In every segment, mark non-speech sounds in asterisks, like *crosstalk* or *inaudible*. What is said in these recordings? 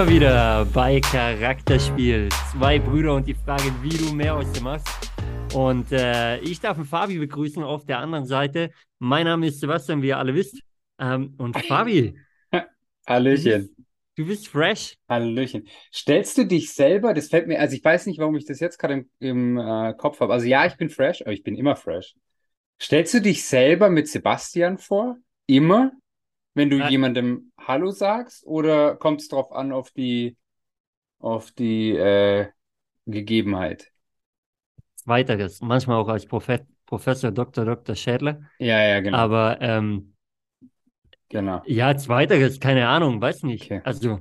Wir wieder bei Charakterspiel. Zwei Brüder und die Frage, wie du mehr aus dem machst. Und äh, ich darf den Fabi begrüßen auf der anderen Seite. Mein Name ist Sebastian, wie ihr alle wisst. Ähm, und Fabi. *laughs* Hallöchen. Du bist, du bist, fresh. Hallöchen. Stellst du dich selber, das fällt mir, also ich weiß nicht, warum ich das jetzt gerade im, im äh, Kopf habe. Also ja, ich bin fresh, aber ich bin immer fresh. Stellst du dich selber mit Sebastian vor? Immer? Wenn du Äh. jemandem Hallo sagst? Oder kommt es drauf an auf die, auf die äh, Gegebenheit? Weiteres. Manchmal auch als Profe Professor Dr. Dr. Schädler. Ja, ja, genau. Aber ähm, genau. ja, zweiteres, keine Ahnung, weiß nicht. Okay. Also,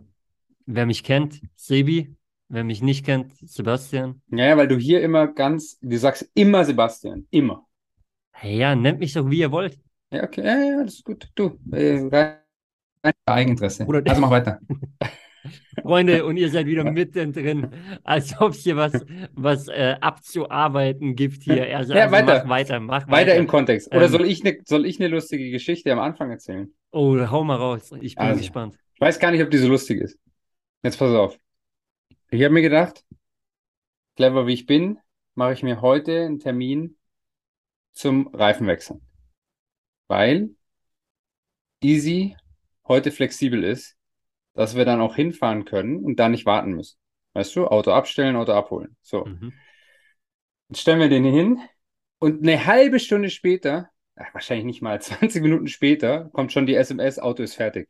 wer mich kennt, Sebi. Wer mich nicht kennt, Sebastian. Ja, ja, weil du hier immer ganz, du sagst immer Sebastian. Immer. Ja, nennt mich doch, wie ihr wollt. Ja, okay, ja, ja, das ist gut. Du, äh, rein rein Eigeninteresse. Oder- Also mach weiter. *laughs* Freunde, und ihr seid wieder mittendrin, als ob es hier was, was äh, abzuarbeiten gibt hier. Also, Ja, also weiter. mach weiter, mach Weiter weiter. im Kontext. Oder Ähm, soll ich eine eine lustige Geschichte am Anfang erzählen? Oh, hau mal raus. Ich bin Also. gespannt. Ich weiß gar nicht, ob die so lustig ist. Jetzt pass auf. Ich habe mir gedacht, clever wie ich bin, mache ich mir heute einen Termin zum Reifenwechseln. Weil Easy heute flexibel ist, dass wir dann auch hinfahren können und da nicht warten müssen. Weißt du, Auto abstellen, Auto abholen. So. Mhm. Jetzt stellen wir den hin und eine halbe Stunde später, ach, wahrscheinlich nicht mal *laughs* 20 Minuten später, kommt schon die SMS, Auto ist fertig.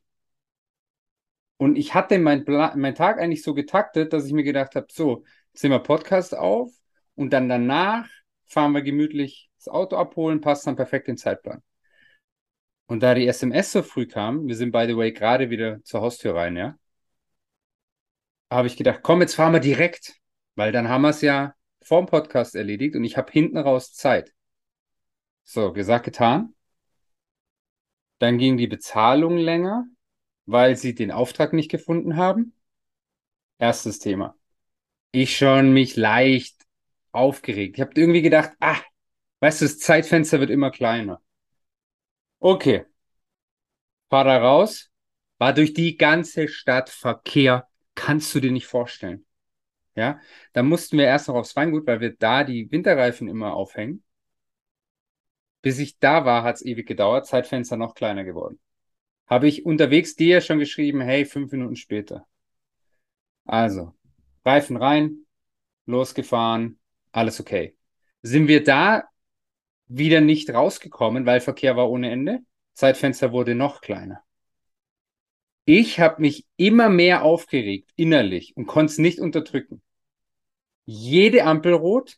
Und ich hatte meinen meinen Tag eigentlich so getaktet, dass ich mir gedacht habe, so, jetzt nehmen wir Podcast auf und dann danach fahren wir gemütlich das Auto abholen, passt dann perfekt in den Zeitplan. Und da die SMS so früh kam, wir sind by the way gerade wieder zur Haustür rein, ja, habe ich gedacht, komm, jetzt fahren wir direkt, weil dann haben wir es ja vorm Podcast erledigt und ich habe hinten raus Zeit. So, gesagt, getan. Dann ging die Bezahlung länger, weil sie den Auftrag nicht gefunden haben. Erstes Thema. Ich schon mich leicht aufgeregt. Ich habe irgendwie gedacht, ah, weißt du, das Zeitfenster wird immer kleiner. Okay. Fahr da raus, war durch die ganze Stadt Verkehr, kannst du dir nicht vorstellen. Ja, da mussten wir erst noch aufs Weingut, weil wir da die Winterreifen immer aufhängen. Bis ich da war, hat es ewig gedauert, Zeitfenster noch kleiner geworden. Habe ich unterwegs dir schon geschrieben, hey, fünf Minuten später. Also, Reifen rein, losgefahren, alles okay. Sind wir da wieder nicht rausgekommen, weil Verkehr war ohne Ende? Zeitfenster wurde noch kleiner. Ich habe mich immer mehr aufgeregt innerlich und konnte es nicht unterdrücken. Jede Ampel rot,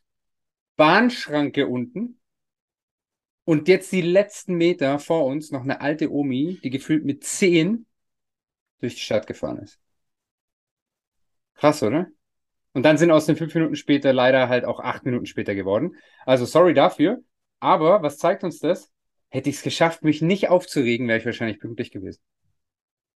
Bahnschranke unten und jetzt die letzten Meter vor uns noch eine alte Omi, die gefühlt mit zehn durch die Stadt gefahren ist. Krass, oder? Und dann sind aus den fünf Minuten später leider halt auch acht Minuten später geworden. Also sorry dafür. Aber was zeigt uns das? Hätte ich es geschafft, mich nicht aufzuregen, wäre ich wahrscheinlich pünktlich gewesen.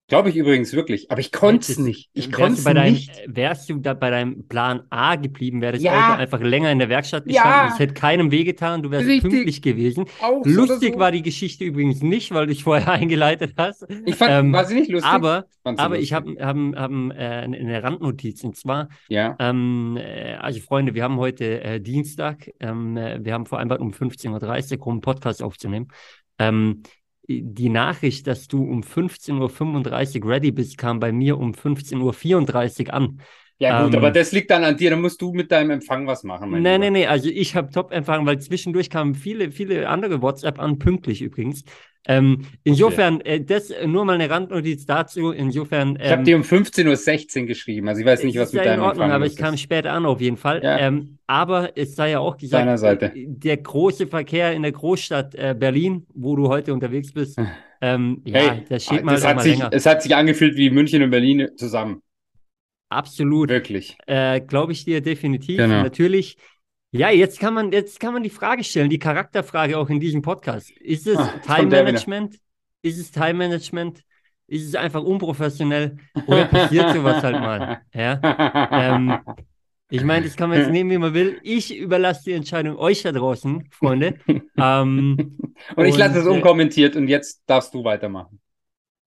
Glaube ich übrigens wirklich. Aber ich konnte es nicht. Ich wärst konnte du es bei deinem, nicht. Wärst du da bei deinem Plan A geblieben, wäre das Ja. Einfach länger in der Werkstatt gestanden. Es hätte keinem wehgetan, du wärst Richtig. pünktlich gewesen. Auch Lustig so. war die Geschichte übrigens nicht, weil du dich vorher *laughs* eingeleitet hast. Ich fand, ähm, war sie nicht lustig? Aber, aber ich lustig. habe hab, hab, äh, eine Randnotiz. Und zwar, Ja. ähm, äh, also Freunde, wir haben heute äh, Dienstag. Ähm, äh, wir haben vereinbart, um 15.30 Uhr um einen Podcast aufzunehmen. Ähm, die Nachricht, dass du um 15.35 Uhr ready bist, kam bei mir um 15.34 Uhr an. Ja, gut, Ähm, aber das liegt dann an dir. Da musst du mit deinem Empfang was machen, Lieber. nee, nee, also ich habe Top-Empfang, weil zwischendurch kamen viele, viele andere WhatsApp an, pünktlich übrigens. Ähm, insofern, äh, das äh, nur mal eine Randnotiz dazu. Insofern, Ich habe ähm, dir um 15.16 Uhr geschrieben. Also ich weiß nicht, es was mit ja in deinem Ordnung, Empfang aber ich kam später an auf jeden Fall. Ja. Ähm, aber es sei ja auch gesagt, Seite. äh, der große Verkehr in der Großstadt äh, Berlin, wo du heute unterwegs bist, ähm, ja, Hey, da steht man das hat mal sich, länger. es hat sich angefühlt wie München und Berlin zusammen. Absolut. Wirklich. Äh, Glaube ich dir definitiv. Genau. Natürlich. Ja, jetzt kann man, jetzt kann man die Frage stellen, die Charakterfrage auch in diesem Podcast. Ist es Ah, Time. Management? Ist es Time Management? Ist es einfach unprofessionell? Oder passiert sowas halt mal? *laughs* Ja. Ähm, Ich meine, das kann man jetzt nehmen, wie man will. Ich überlasse die Entscheidung euch da draußen, Freunde. ähm, *laughs* Und ich lasse es äh, unkommentiert und jetzt darfst du weitermachen.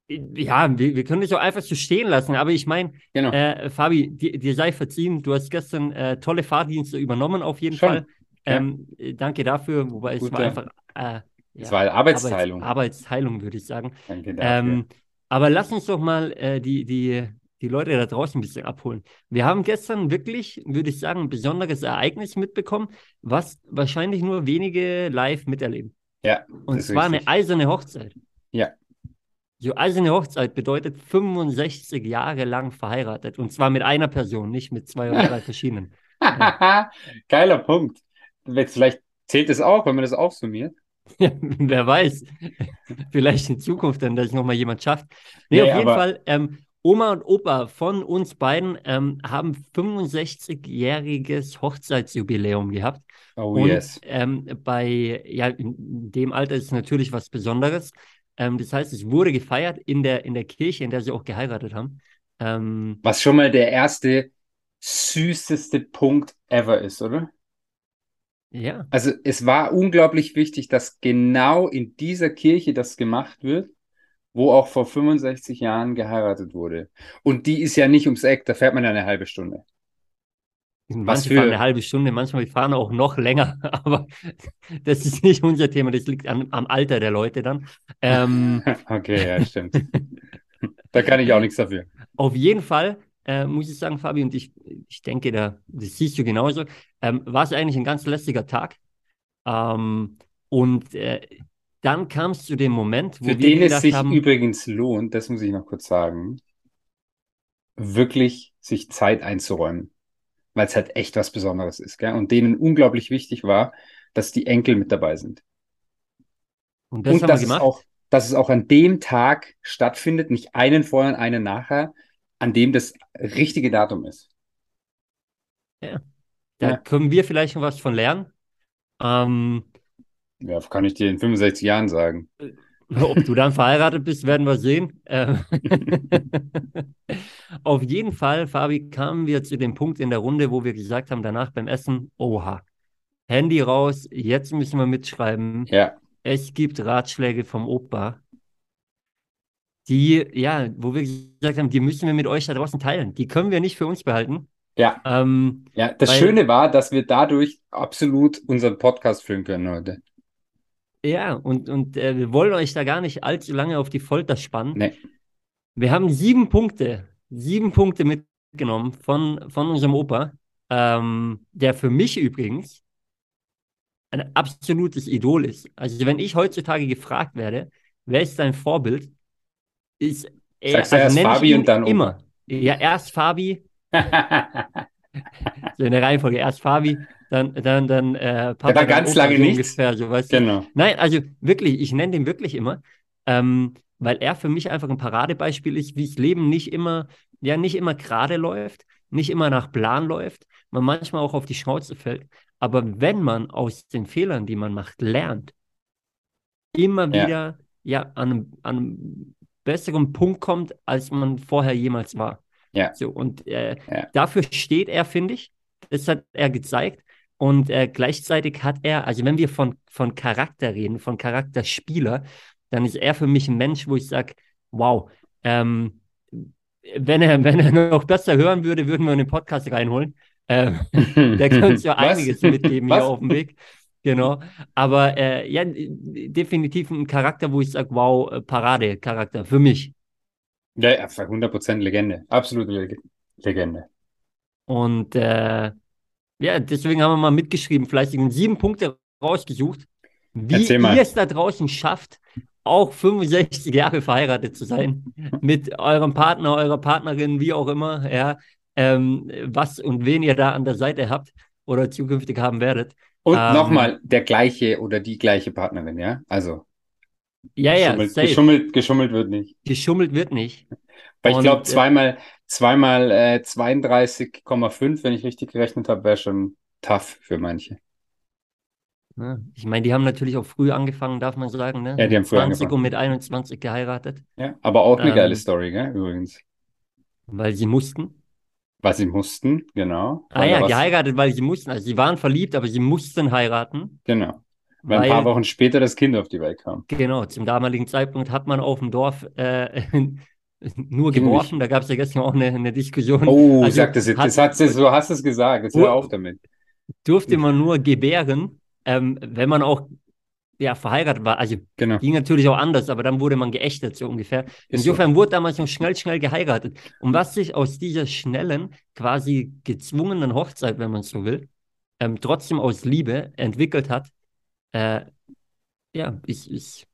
Ja, wir, wir können das auch einfach so stehen lassen, aber ich meine, Genau. äh, Fabi, dir, dir sei verziehen, du hast gestern äh, tolle Fahrdienste übernommen, auf jeden Schon, Fall. ja. Ähm, äh, danke dafür, wobei es war einfach äh, Es ja, war Arbeitsteilung. Arbeits, Arbeitsteilung, würde ich sagen. Danke dafür. Ähm, aber lass uns doch mal äh, die, die, die Leute da draußen ein bisschen abholen. Wir haben gestern wirklich, würde ich sagen, ein besonderes Ereignis mitbekommen, was wahrscheinlich nur wenige live miterleben. ja, Und zwar eine eiserne Hochzeit. Ja. So eiserne Hochzeit bedeutet 65 Jahre lang verheiratet. Und zwar mit einer Person, nicht mit zwei oder drei verschiedenen. *laughs* Geiler Punkt. Vielleicht zählt es auch, wenn man das aufsummiert. *laughs* Ja, wer weiß. *laughs* Vielleicht in Zukunft dann, dass nochmal jemand schafft. Nee, Nee, auf jeden aber- Fall, ähm, Oma und Opa von uns beiden ähm, haben 65-jähriges Hochzeitsjubiläum gehabt. Oh Und yes. ähm, bei ja, in dem Alter ist es natürlich was Besonderes. Ähm, das heißt, es wurde gefeiert in der, in der Kirche, in der sie auch geheiratet haben. Ähm, Was schon mal der erste süßeste Punkt ever ist, oder? ja, Also es war unglaublich wichtig, dass genau in dieser Kirche das gemacht wird, wo auch vor 65 Jahren geheiratet wurde. Und die ist ja nicht ums Eck, da fährt man ja eine halbe Stunde. Manche für- fahren eine halbe Stunde, manchmal fahren auch noch länger, *laughs* aber das ist nicht unser Thema, das liegt an, am Alter der Leute dann. Ähm, *laughs* Okay, ja, stimmt. Da kann ich auch nichts dafür. Auf jeden Fall äh, muss ich sagen, Fabi, und ich, ich denke, da, das siehst du genauso, ähm, war es eigentlich ein ganz lässiger Tag. Ähm, und äh, dann kam es zu dem Moment, wo Für wir den es sich haben, übrigens lohnt, das muss ich noch kurz sagen, wirklich sich Zeit einzuräumen, weil es halt echt was Besonderes ist, gell? Und denen unglaublich wichtig war, dass die Enkel mit dabei sind. und das Und haben dass wir es gemacht. auch, dass es auch an dem Tag stattfindet, nicht einen vorher und einen nachher, an dem das richtige Datum ist. Da Ja. können wir vielleicht noch was von lernen. Ähm, Ja, kann ich dir in 65 Jahren sagen. *laughs* Ob du dann verheiratet bist, werden wir sehen. Ähm, *laughs* Auf jeden Fall, Fabi, kamen wir zu dem Punkt in der Runde, wo wir gesagt haben, danach beim Essen, oha, Handy raus, jetzt müssen wir mitschreiben. Ja, Es gibt Ratschläge vom Opa, die, ja, wo wir gesagt haben, die müssen wir mit euch da draußen teilen. Die können wir nicht für uns behalten. ja, Ähm, ja. Das Weil- Schöne war, dass wir dadurch absolut unseren Podcast führen können heute. Ja, und, und äh, wir wollen euch da gar nicht allzu lange auf die Folter spannen. Nee. Wir haben sieben Punkte, sieben Punkte mitgenommen von, von unserem Opa, ähm, der für mich übrigens ein absolutes Idol ist. Also wenn ich heutzutage gefragt werde, wer ist dein Vorbild, ist er, Sagst du also erst Fabi und dann Opa? immer. Ja, erst Fabi, *laughs* so in der Reihenfolge, erst Fabi, dann, dann, dann äh, Papa, war dann ganz Opa, lange so nichts. ungefähr, so, weißt du. Genau. Nein, also wirklich, ich nenne den wirklich immer, ähm, weil er für mich einfach ein Paradebeispiel ist, wie das Leben nicht immer, ja, nicht immer gerade läuft, nicht immer nach Plan läuft, man manchmal auch auf die Schnauze fällt. Aber wenn man aus den Fehlern, die man macht, lernt, immer Ja. wieder ja, an einem, an einem besseren Punkt kommt, als man vorher jemals war. Ja. So, und äh, Ja. dafür steht er, finde ich. Das hat er gezeigt. Und äh, gleichzeitig hat er, also wenn wir von, von Charakter reden, von Charakterspieler, dann ist er für mich ein Mensch, wo ich sage, wow, ähm, wenn er, *laughs* wenn er noch besser hören würde, würden wir ihn in den Podcast reinholen. Ähm, *laughs* der uns ja *laughs* einiges mitgeben Was? hier auf dem Weg. Genau. Aber äh, ja, definitiv ein Charakter, wo ich sage, wow, äh, Parade-Charakter für mich. Ja, ja, 100% Legende. Absolute Leg Legende. Und äh, ja, deswegen haben wir mal mitgeschrieben, fleißig und sieben Punkte rausgesucht, wie ihr es da draußen schafft, auch 65 Jahre verheiratet zu sein, mit eurem Partner, eurer Partnerin, wie auch immer, ja, ähm, was und wen ihr da an der Seite habt oder zukünftig haben werdet. Und Ähm, nochmal, der gleiche oder die gleiche Partnerin, ja? Also, Ja, ja, geschummelt, geschummelt, geschummelt wird nicht. Geschummelt wird nicht. Weil ich glaube, äh, zweimal, zweimal äh, 32,5, wenn ich richtig gerechnet habe, wäre schon tough für manche. Ich meine, die haben natürlich auch früh angefangen, darf man sagen, ne? Ja, die haben früh 20 angefangen. und mit 21 geheiratet, Ja, aber auch eine Ähm, geile Story, gell? Übrigens. weil sie mussten. Was sie mussten, genau. Ah Weil ja, geheiratet, weil sie mussten. Also sie waren verliebt, aber sie mussten heiraten. Genau. Weil, ein paar Wochen später das Kind auf die Welt kam. Genau, zum damaligen Zeitpunkt hat man auf dem Dorf äh, *laughs* nur geworfen. Da gab es ja gestern auch eine, eine Diskussion. Oh, also, sag das jetzt. Hat, das so hast du es gesagt. Jetzt hör auf damit. Durfte man nur gebären, ähm, wenn man auch ja, verheiratet war. Also genau. ging natürlich auch anders, aber dann wurde man geächtet, so ungefähr. Insofern so. wurde damals noch schnell, schnell geheiratet. Und was sich aus dieser schnellen, quasi gezwungenen Hochzeit, wenn man so will, ähm, trotzdem aus Liebe entwickelt hat, äh, ja, ist, ist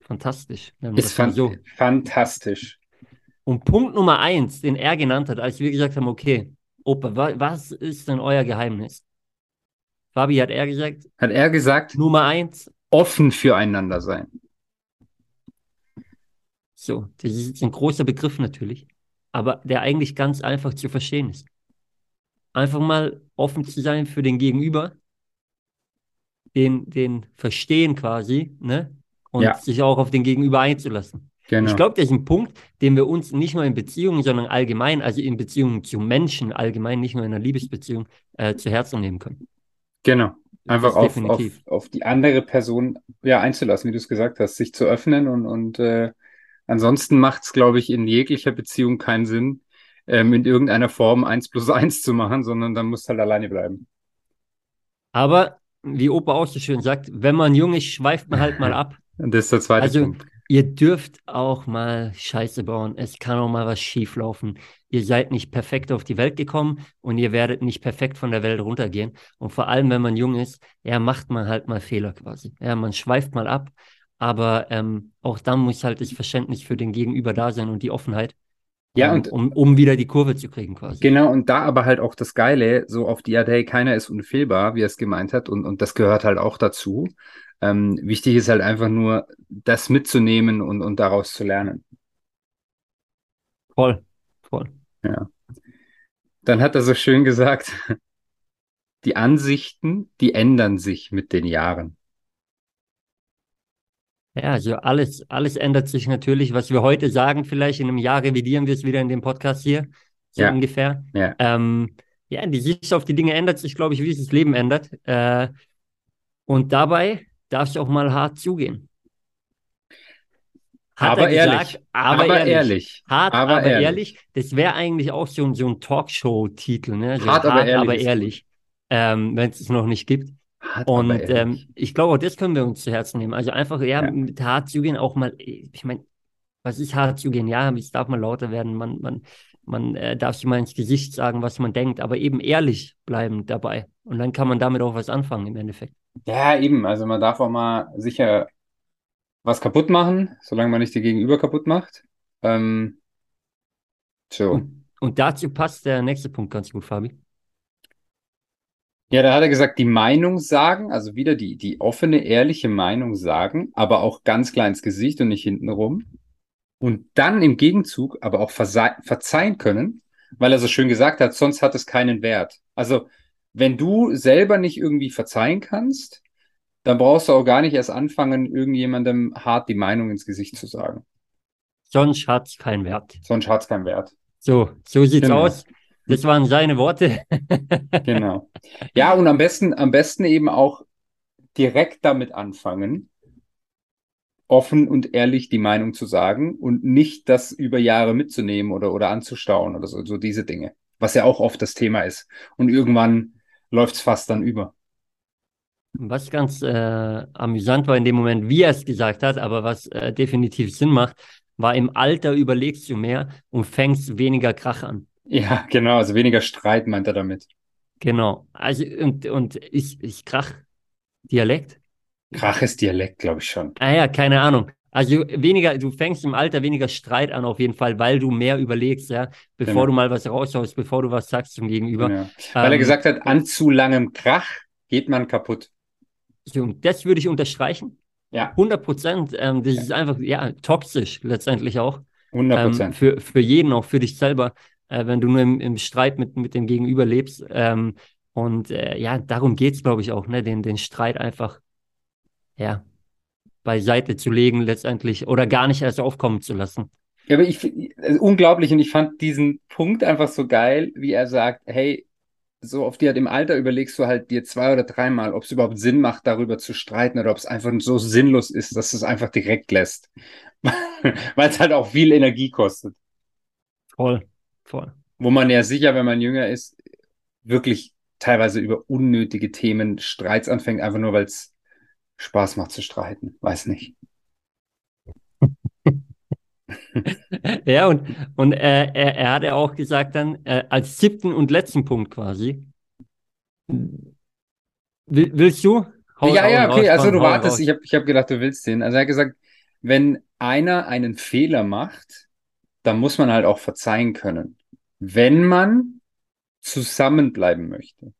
fantastisch. Ist fan so. fantastisch. Und Punkt Nummer eins, den er genannt hat, als wir gesagt haben, okay, Opa, wa was ist denn euer Geheimnis? Fabi, hat er gesagt? Hat er gesagt? Nummer eins. Offen füreinander sein. So, das ist ein großer Begriff natürlich, aber der eigentlich ganz einfach zu verstehen ist. Einfach mal offen zu sein für den Gegenüber, den, den verstehen quasi, ne? Und ja. sich auch auf den Gegenüber einzulassen. Genau. Ich glaube, das ist ein Punkt, den wir uns nicht nur in Beziehungen, sondern allgemein, also in Beziehungen zu Menschen, allgemein, nicht nur in einer Liebesbeziehung, äh, zu Herzen nehmen können. Genau. Einfach auf, auf, auf, die andere Person ja, einzulassen, wie du es gesagt hast, sich zu öffnen und, und äh, ansonsten macht es, glaube ich, in jeglicher Beziehung keinen Sinn, ähm, in irgendeiner Form eins plus eins zu machen, sondern dann muss halt alleine bleiben. Aber, wie Opa auch so schön sagt, wenn man jung ist, schweift man halt mal *laughs* ab. Und das ist der zweite also, Punkt. Ihr dürft auch mal Scheiße bauen. Es kann auch mal was schief laufen. Ihr seid nicht perfekt auf die Welt gekommen und ihr werdet nicht perfekt von der Welt runtergehen. Und vor allem, wenn man jung ist, ja, macht man halt mal Fehler quasi. Ja, man schweift mal ab. Aber ähm, auch dann muss halt das Verständnis für den Gegenüber da sein und die Offenheit. Ja, und um, um wieder die Kurve zu kriegen quasi. Genau, und da aber halt auch das Geile, so auf die Art, hey, keiner ist unfehlbar, wie er es gemeint hat, und, und das gehört halt auch dazu. Ähm, wichtig ist halt einfach nur, das mitzunehmen und, und daraus zu lernen. Voll, voll. Ja. Dann hat er so schön gesagt, *laughs* die Ansichten, die ändern sich mit den Jahren. Ja, also alles, alles ändert sich natürlich. Was wir heute sagen, vielleicht in einem Jahr revidieren wir es wieder in dem Podcast hier, so ja. ungefähr. Ja. Ähm, ja, die Sicht auf die Dinge ändert sich, glaube ich, wie sich das Leben ändert. Äh, und dabei darfst du auch mal hart zugehen. Hat aber ehrlich. Gesagt, aber, aber ehrlich. ehrlich. Hart, aber, aber ehrlich. ehrlich. Das wäre eigentlich auch so, so ein Talkshow-Titel, ne? So hart, hart, aber ehrlich. Aber ehrlich ähm, Wenn es es noch nicht gibt. Hart, und ähm, ich glaube, auch das können wir uns zu Herzen nehmen. Also einfach, ja, ja. mit hart zugehen auch mal, ich meine, was ist hart zugehen? Ja, es darf mal lauter werden, man, man, man äh, darf sich mal ins Gesicht sagen, was man denkt, aber eben ehrlich bleiben dabei. Und dann kann man damit auch was anfangen im Endeffekt. Ja, eben. Also man darf auch mal sicher was kaputt machen, solange man nicht die Gegenüber kaputt macht. Ähm, so. Und, und dazu passt der nächste Punkt ganz gut, Fabi. Ja, da hat er gesagt, die Meinung sagen, also wieder die, die offene, ehrliche Meinung sagen, aber auch ganz klar ins Gesicht und nicht hintenrum. Und dann im Gegenzug aber auch verzeihen können, weil er so schön gesagt hat, sonst hat es keinen Wert. Also wenn du selber nicht irgendwie verzeihen kannst, dann brauchst du auch gar nicht erst anfangen, irgendjemandem hart die Meinung ins Gesicht zu sagen. Sonst hat es keinen Wert. Sonst hat es keinen Wert. So, so sieht's genau. aus. Das waren seine Worte. *laughs* genau. Ja, und am besten, am besten eben auch direkt damit anfangen, offen und ehrlich die Meinung zu sagen und nicht das über Jahre mitzunehmen oder, oder anzustauen oder so, so diese Dinge. Was ja auch oft das Thema ist. Und irgendwann läuft es fast dann über. Was ganz äh, amüsant war in dem Moment, wie er es gesagt hat, aber was äh, definitiv Sinn macht, war im Alter überlegst du mehr und fängst weniger Krach an. Ja, genau, also weniger Streit meint er damit. Genau. Also und, und ich, ich Krach Dialekt? Krach ist Dialekt, glaube ich schon. Ah ja, keine Ahnung. Also weniger, du fängst im Alter weniger Streit an auf jeden Fall, weil du mehr überlegst, ja, bevor genau. du mal was raushaust, bevor du was sagst zum Gegenüber. Ja. Weil ähm, er gesagt hat, an zu langem Krach geht man kaputt. So, das würde ich unterstreichen. Ja. 100 Prozent. Ähm, das ja. ist einfach, ja, toxisch letztendlich auch. 100 Prozent. Ähm, für, für jeden, auch für dich selber, äh, wenn du nur im, im Streit mit, mit dem Gegenüber lebst. Ähm, und äh, ja, darum geht es, glaube ich, auch, ne? den, den Streit einfach, ja, beiseite zu legen letztendlich oder gar nicht erst aufkommen zu lassen. Ja, aber ich also unglaublich und ich fand diesen Punkt einfach so geil, wie er sagt, hey, so auf die halt im Alter überlegst du halt dir zwei oder dreimal, ob es überhaupt Sinn macht, darüber zu streiten oder ob es einfach so sinnlos ist, dass du es einfach direkt lässt. *laughs* Weil es halt auch viel Energie kostet. Voll, voll. Wo man ja sicher, wenn man jünger ist, wirklich teilweise über unnötige Themen Streits anfängt, einfach nur weil es Spaß macht zu streiten. Weiß nicht. *laughs* ja, und, und äh, er, er hat ja auch gesagt dann, äh, als siebten und letzten Punkt quasi, Will, willst du? Hau, ja, ja, okay, also du wartest, raus. ich habe ich hab gedacht, du willst den. Also er hat gesagt, wenn einer einen Fehler macht, dann muss man halt auch verzeihen können, wenn man zusammenbleiben möchte.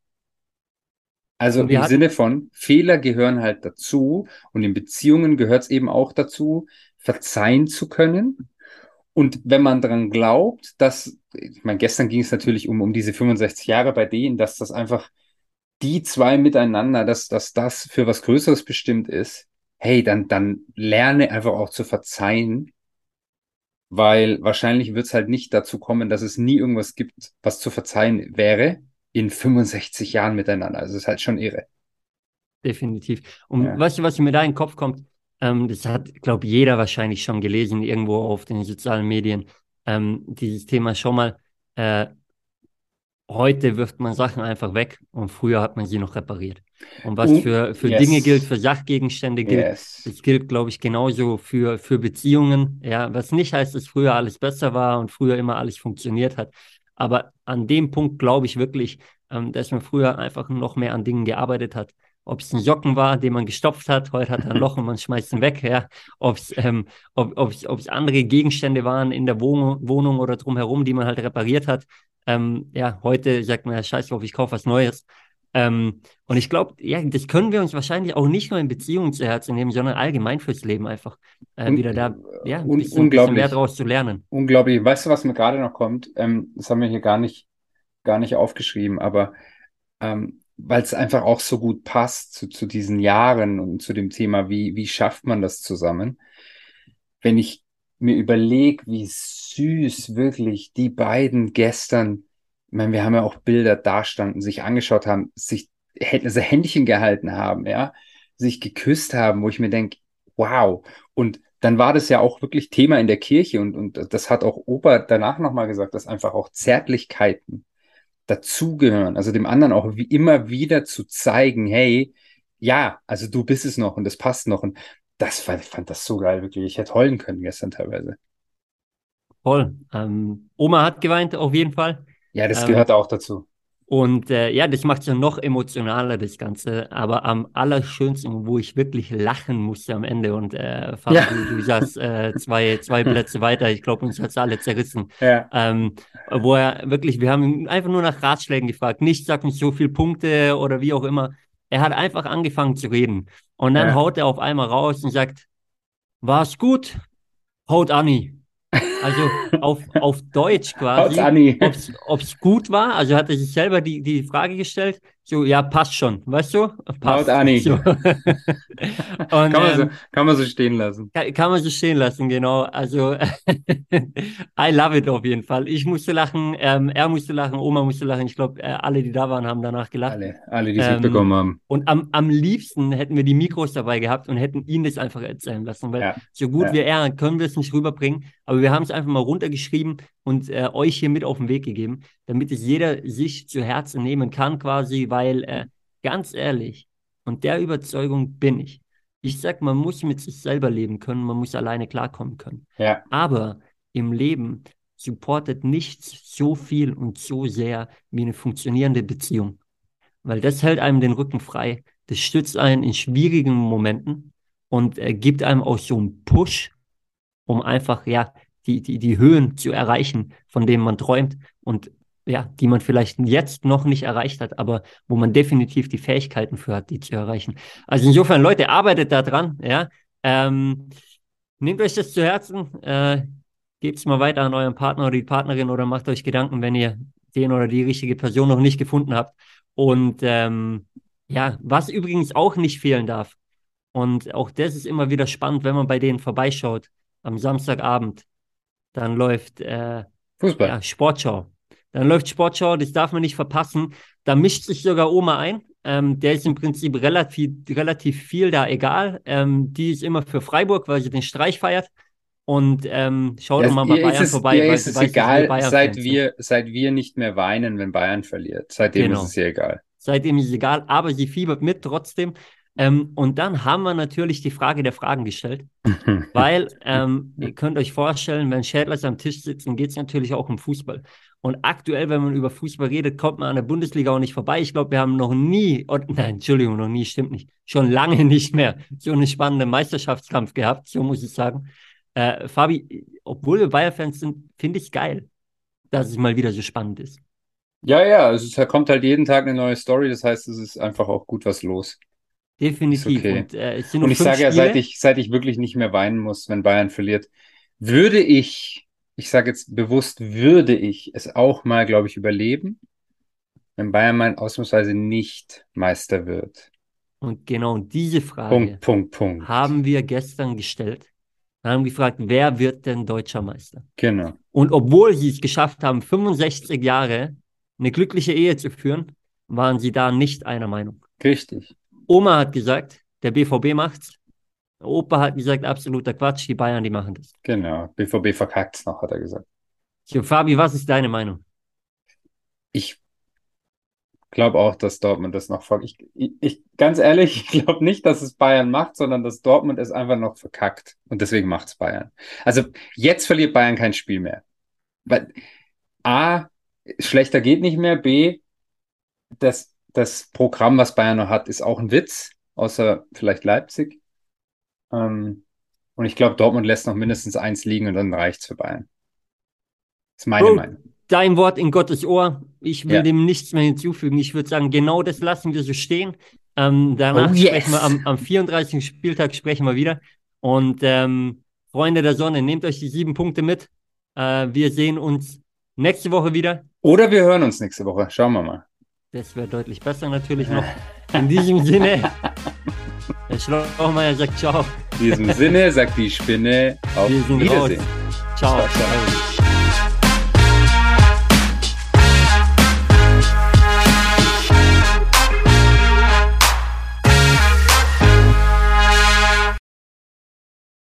Also im Sinne von, Fehler gehören halt dazu und in Beziehungen gehört es eben auch dazu, verzeihen zu können. Und wenn man daran glaubt, dass, ich meine, gestern ging es natürlich um, um diese 65 Jahre bei denen, dass das einfach die zwei miteinander, dass, dass das für was Größeres bestimmt ist, hey, dann, dann lerne einfach auch zu verzeihen, weil wahrscheinlich wird es halt nicht dazu kommen, dass es nie irgendwas gibt, was zu verzeihen wäre in 65 Jahren miteinander. Also es ist halt schon irre. Definitiv. Und ja. weißt du, was mir da in den Kopf kommt? Ähm, das hat, glaube jeder wahrscheinlich schon gelesen, irgendwo auf den sozialen Medien. Ähm, dieses Thema schon mal, äh, heute wirft man Sachen einfach weg und früher hat man sie noch repariert. Und was für, für yes. Dinge gilt, für Sachgegenstände gilt, yes. das gilt, glaube ich, genauso für, für Beziehungen. Ja, was nicht heißt, dass früher alles besser war und früher immer alles funktioniert hat. Aber an dem Punkt glaube ich wirklich, ähm, dass man früher einfach noch mehr an Dingen gearbeitet hat. Ob es ein Socken war, den man gestopft hat, heute hat er ein *laughs* Loch und man schmeißt ihn weg. Ja. Ob's, ähm, ob es andere Gegenstände waren in der Wohnung, Wohnung oder drumherum, die man halt repariert hat. Ähm, ja, heute sagt man ja, scheiß drauf, ich kaufe was Neues. Ähm, und ich glaube, ja, das können wir uns wahrscheinlich auch nicht nur in Beziehungen zu Herzen nehmen, sondern allgemein fürs Leben einfach äh, wieder da ja, ein bisschen, ein bisschen mehr draus zu lernen. Unglaublich. Weißt du, was mir gerade noch kommt? Ähm, das haben wir hier gar nicht, gar nicht aufgeschrieben, aber ähm, weil es einfach auch so gut passt zu, zu diesen Jahren und zu dem Thema, wie, wie schafft man das zusammen? Wenn ich mir überlege, wie süß wirklich die beiden gestern, ich meine, wir haben ja auch Bilder da standen, sich angeschaut haben, sich also Händchen gehalten haben, ja, sich geküsst haben, wo ich mir denke, wow. Und dann war das ja auch wirklich Thema in der Kirche und, und das hat auch Opa danach nochmal gesagt, dass einfach auch Zärtlichkeiten dazugehören, also dem anderen auch wie immer wieder zu zeigen, hey, ja, also du bist es noch und das passt noch. Und das fand, fand das so geil, wirklich. Ich hätte heulen können gestern teilweise. Voll. Ähm, Oma hat geweint, auf jeden Fall. Ja, das ähm, gehört auch dazu. Und äh, ja, das macht es ja noch emotionaler, das Ganze. Aber am allerschönsten, wo ich wirklich lachen musste am Ende und äh, Fabi, ja. du, du saßt äh, zwei, zwei *laughs* Plätze weiter, ich glaube, uns hat es alle zerrissen. Ja. Ähm, wo er wirklich, wir haben ihn einfach nur nach Ratschlägen gefragt. Nicht, sag nicht so viele Punkte oder wie auch immer. Er hat einfach angefangen zu reden. Und dann ja. haut er auf einmal raus und sagt, war's gut? Haut Anni. Also auf, auf Deutsch quasi, ob es gut war. Also hat er sich selber die, die Frage gestellt, so, ja, passt schon, weißt du? Passt. Anni. So. *laughs* Und, kann, man so, ähm, kann man so stehen lassen. Kann, kann man so stehen lassen, genau. Also *laughs* I love it auf jeden Fall. Ich musste lachen, ähm, er musste lachen, Oma musste lachen. Ich glaube, äh, alle, die da waren, haben danach gelacht. Alle, alle die es ähm, mitbekommen haben. Und am, am liebsten hätten wir die Mikros dabei gehabt und hätten ihn das einfach erzählen lassen, weil ja. so gut ja. wie er, können wir es nicht rüberbringen. Aber wir haben es einfach mal runtergeschrieben und äh, euch hier mit auf den Weg gegeben, damit es jeder sich zu Herzen nehmen kann quasi, weil äh, ganz ehrlich, und der Überzeugung bin ich. Ich sag, man muss mit sich selber leben können, man muss alleine klarkommen können. Ja. Aber im Leben supportet nichts so viel und so sehr wie eine funktionierende Beziehung. Weil das hält einem den Rücken frei, das stützt einen in schwierigen Momenten und äh, gibt einem auch so einen Push, um einfach, ja, die, die, die Höhen zu erreichen, von denen man träumt und ja, die man vielleicht jetzt noch nicht erreicht hat, aber wo man definitiv die Fähigkeiten für hat, die zu erreichen. Also insofern, Leute, arbeitet da dran, ja. Ähm, nehmt euch das zu Herzen, äh, gebt es mal weiter an euren Partner oder die Partnerin oder macht euch Gedanken, wenn ihr den oder die richtige Person noch nicht gefunden habt. Und ähm, ja, was übrigens auch nicht fehlen darf, und auch das ist immer wieder spannend, wenn man bei denen vorbeischaut am Samstagabend, dann läuft äh, Fußball. Ja, Sportschau. Dann läuft Sportschau, das darf man nicht verpassen. Da mischt sich sogar Oma ein. Ähm, der ist im Prinzip relativ, relativ viel da egal. Ähm, die ist immer für Freiburg, weil sie den Streich feiert. Und ähm, schaut doch mal bei Bayern es, vorbei. Ihr ist es egal, seit wir, seit wir nicht mehr weinen, wenn Bayern verliert. Seitdem genau. ist es ihr egal. Seitdem ist es egal, aber sie fiebert mit trotzdem. Ähm, und dann haben wir natürlich die Frage der Fragen gestellt, *laughs* weil ähm, ihr könnt euch vorstellen, wenn Schädlers am Tisch sitzen, geht es natürlich auch um Fußball. Und aktuell, wenn man über Fußball redet, kommt man an der Bundesliga auch nicht vorbei. Ich glaube, wir haben noch nie, oh, *laughs* nein, Entschuldigung, noch nie, stimmt nicht, schon lange nicht mehr so einen spannenden Meisterschaftskampf gehabt, so muss ich sagen. Äh, Fabi, obwohl wir Bayern-Fans sind, finde ich geil, dass es mal wieder so spannend ist. Ja, ja, also es kommt halt jeden Tag eine neue Story, das heißt, es ist einfach auch gut was los. Definitiv. Okay. Und, äh, Und ich sage ja, seit ich, seit ich wirklich nicht mehr weinen muss, wenn Bayern verliert, würde ich, ich sage jetzt bewusst, würde ich es auch mal, glaube ich, überleben, wenn Bayern mal ausnahmsweise nicht Meister wird. Und genau diese Frage Punkt, Punkt, Punkt. haben wir gestern gestellt. Wir haben gefragt, wer wird denn deutscher Meister? Genau. Und obwohl sie es geschafft haben, 65 Jahre eine glückliche Ehe zu führen, waren sie da nicht einer Meinung. Richtig. Oma hat gesagt, der BVB macht's. Opa hat gesagt, absoluter Quatsch, die Bayern, die machen das. Genau, BVB verkackt's noch, hat er gesagt. So, Fabi, was ist deine Meinung? Ich glaube auch, dass Dortmund das noch folgt. Ich, ich, ich, ganz ehrlich, *laughs* ich glaube nicht, dass es Bayern macht, sondern dass Dortmund es einfach noch verkackt. Und deswegen macht's Bayern. Also jetzt verliert Bayern kein Spiel mehr. Weil A, schlechter geht nicht mehr. B, das, das Programm, was Bayern noch hat, ist auch ein Witz, außer vielleicht Leipzig. Ähm, und ich glaube, Dortmund lässt noch mindestens eins liegen und dann reicht's für Bayern. Das ist meine Bro, Meinung. Dein Wort in Gottes Ohr. Ich will ja. dem nichts mehr hinzufügen. Ich würde sagen, genau das lassen wir so stehen. Ähm, danach oh, yes. sprechen wir am, am 34. Spieltag sprechen wir wieder. Und ähm, Freunde der Sonne, nehmt euch die sieben Punkte mit. Äh, wir sehen uns nächste Woche wieder. Oder wir hören uns nächste Woche. Schauen wir mal. Das wäre deutlich besser natürlich noch. In diesem Sinne, *laughs* der Schlauchmeier sagt Ciao. In diesem Sinne sagt die Spinne auf Wiedersehen. Raus. ciao. ciao. ciao.